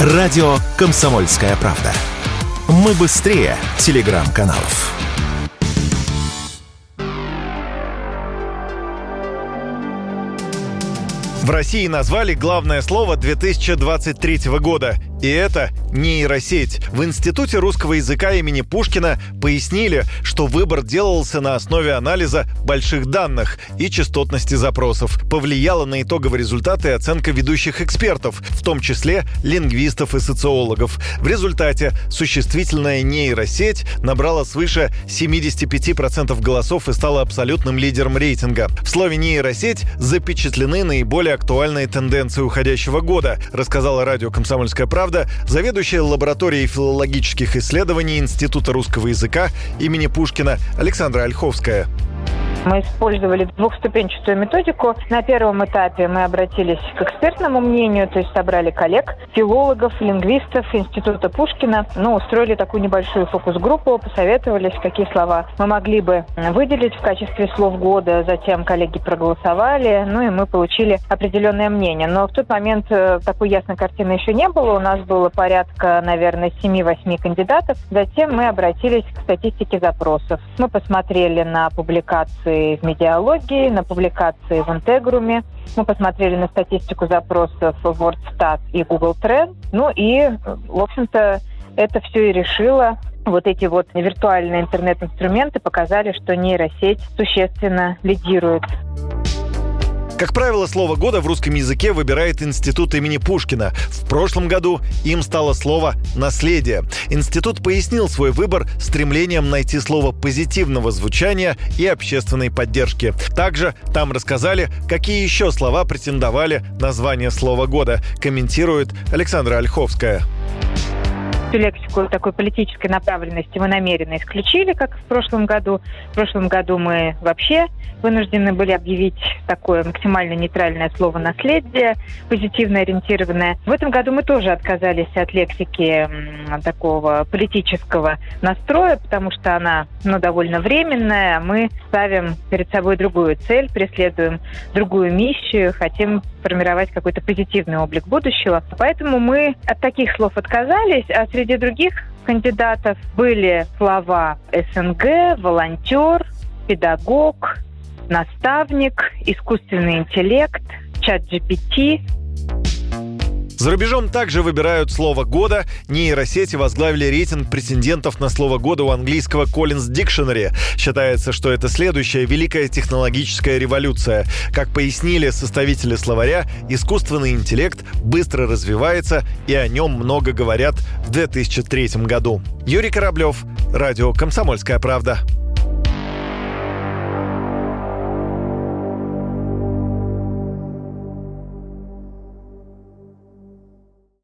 Радио «Комсомольская правда». Мы быстрее телеграм-каналов. В России назвали главное слово 2023 года и это нейросеть. В Институте русского языка имени Пушкина пояснили, что выбор делался на основе анализа больших данных и частотности запросов. Повлияла на итоговые результаты оценка ведущих экспертов, в том числе лингвистов и социологов. В результате существительная нейросеть набрала свыше 75% голосов и стала абсолютным лидером рейтинга. В слове нейросеть запечатлены наиболее актуальные тенденции уходящего года, рассказала радио «Комсомольская правда» правда», заведующая лабораторией филологических исследований Института русского языка имени Пушкина Александра Ольховская. Мы использовали двухступенчатую методику. На первом этапе мы обратились к экспертному мнению, то есть собрали коллег, филологов, лингвистов Института Пушкина. Ну, устроили такую небольшую фокус-группу, посоветовались, какие слова мы могли бы выделить в качестве слов года. Затем коллеги проголосовали, ну и мы получили определенное мнение. Но в тот момент э, такой ясной картины еще не было. У нас было порядка, наверное, 7-8 кандидатов. Затем мы обратились к статистике запросов. Мы посмотрели на публикации публикации в медиалогии, на публикации в Интегруме. Мы посмотрели на статистику запросов в WordStat и Google Trends. Ну и, в общем-то, это все и решило. Вот эти вот виртуальные интернет-инструменты показали, что нейросеть существенно лидирует как правило, слово года в русском языке выбирает Институт имени Пушкина. В прошлом году им стало слово «наследие». Институт пояснил свой выбор стремлением найти слово позитивного звучания и общественной поддержки. Также там рассказали, какие еще слова претендовали на звание слова года, комментирует Александра Ольховская всю лексику такой политической направленности мы намеренно исключили, как в прошлом году. В прошлом году мы вообще вынуждены были объявить такое максимально нейтральное слово «наследие», позитивно ориентированное. В этом году мы тоже отказались от лексики такого политического настроя, потому что она ну, довольно временная. Мы ставим перед собой другую цель, преследуем другую миссию, хотим формировать какой-то позитивный облик будущего. Поэтому мы от таких слов отказались, а среди других кандидатов были слова СНГ, волонтер, педагог, наставник, искусственный интеллект, чат GPT, за рубежом также выбирают слово года. Нейросети возглавили рейтинг претендентов на слово года у английского Collins Dictionary. Считается, что это следующая великая технологическая революция. Как пояснили составители словаря, искусственный интеллект быстро развивается и о нем много говорят в 2003 году. Юрий Кораблев, Радио «Комсомольская правда».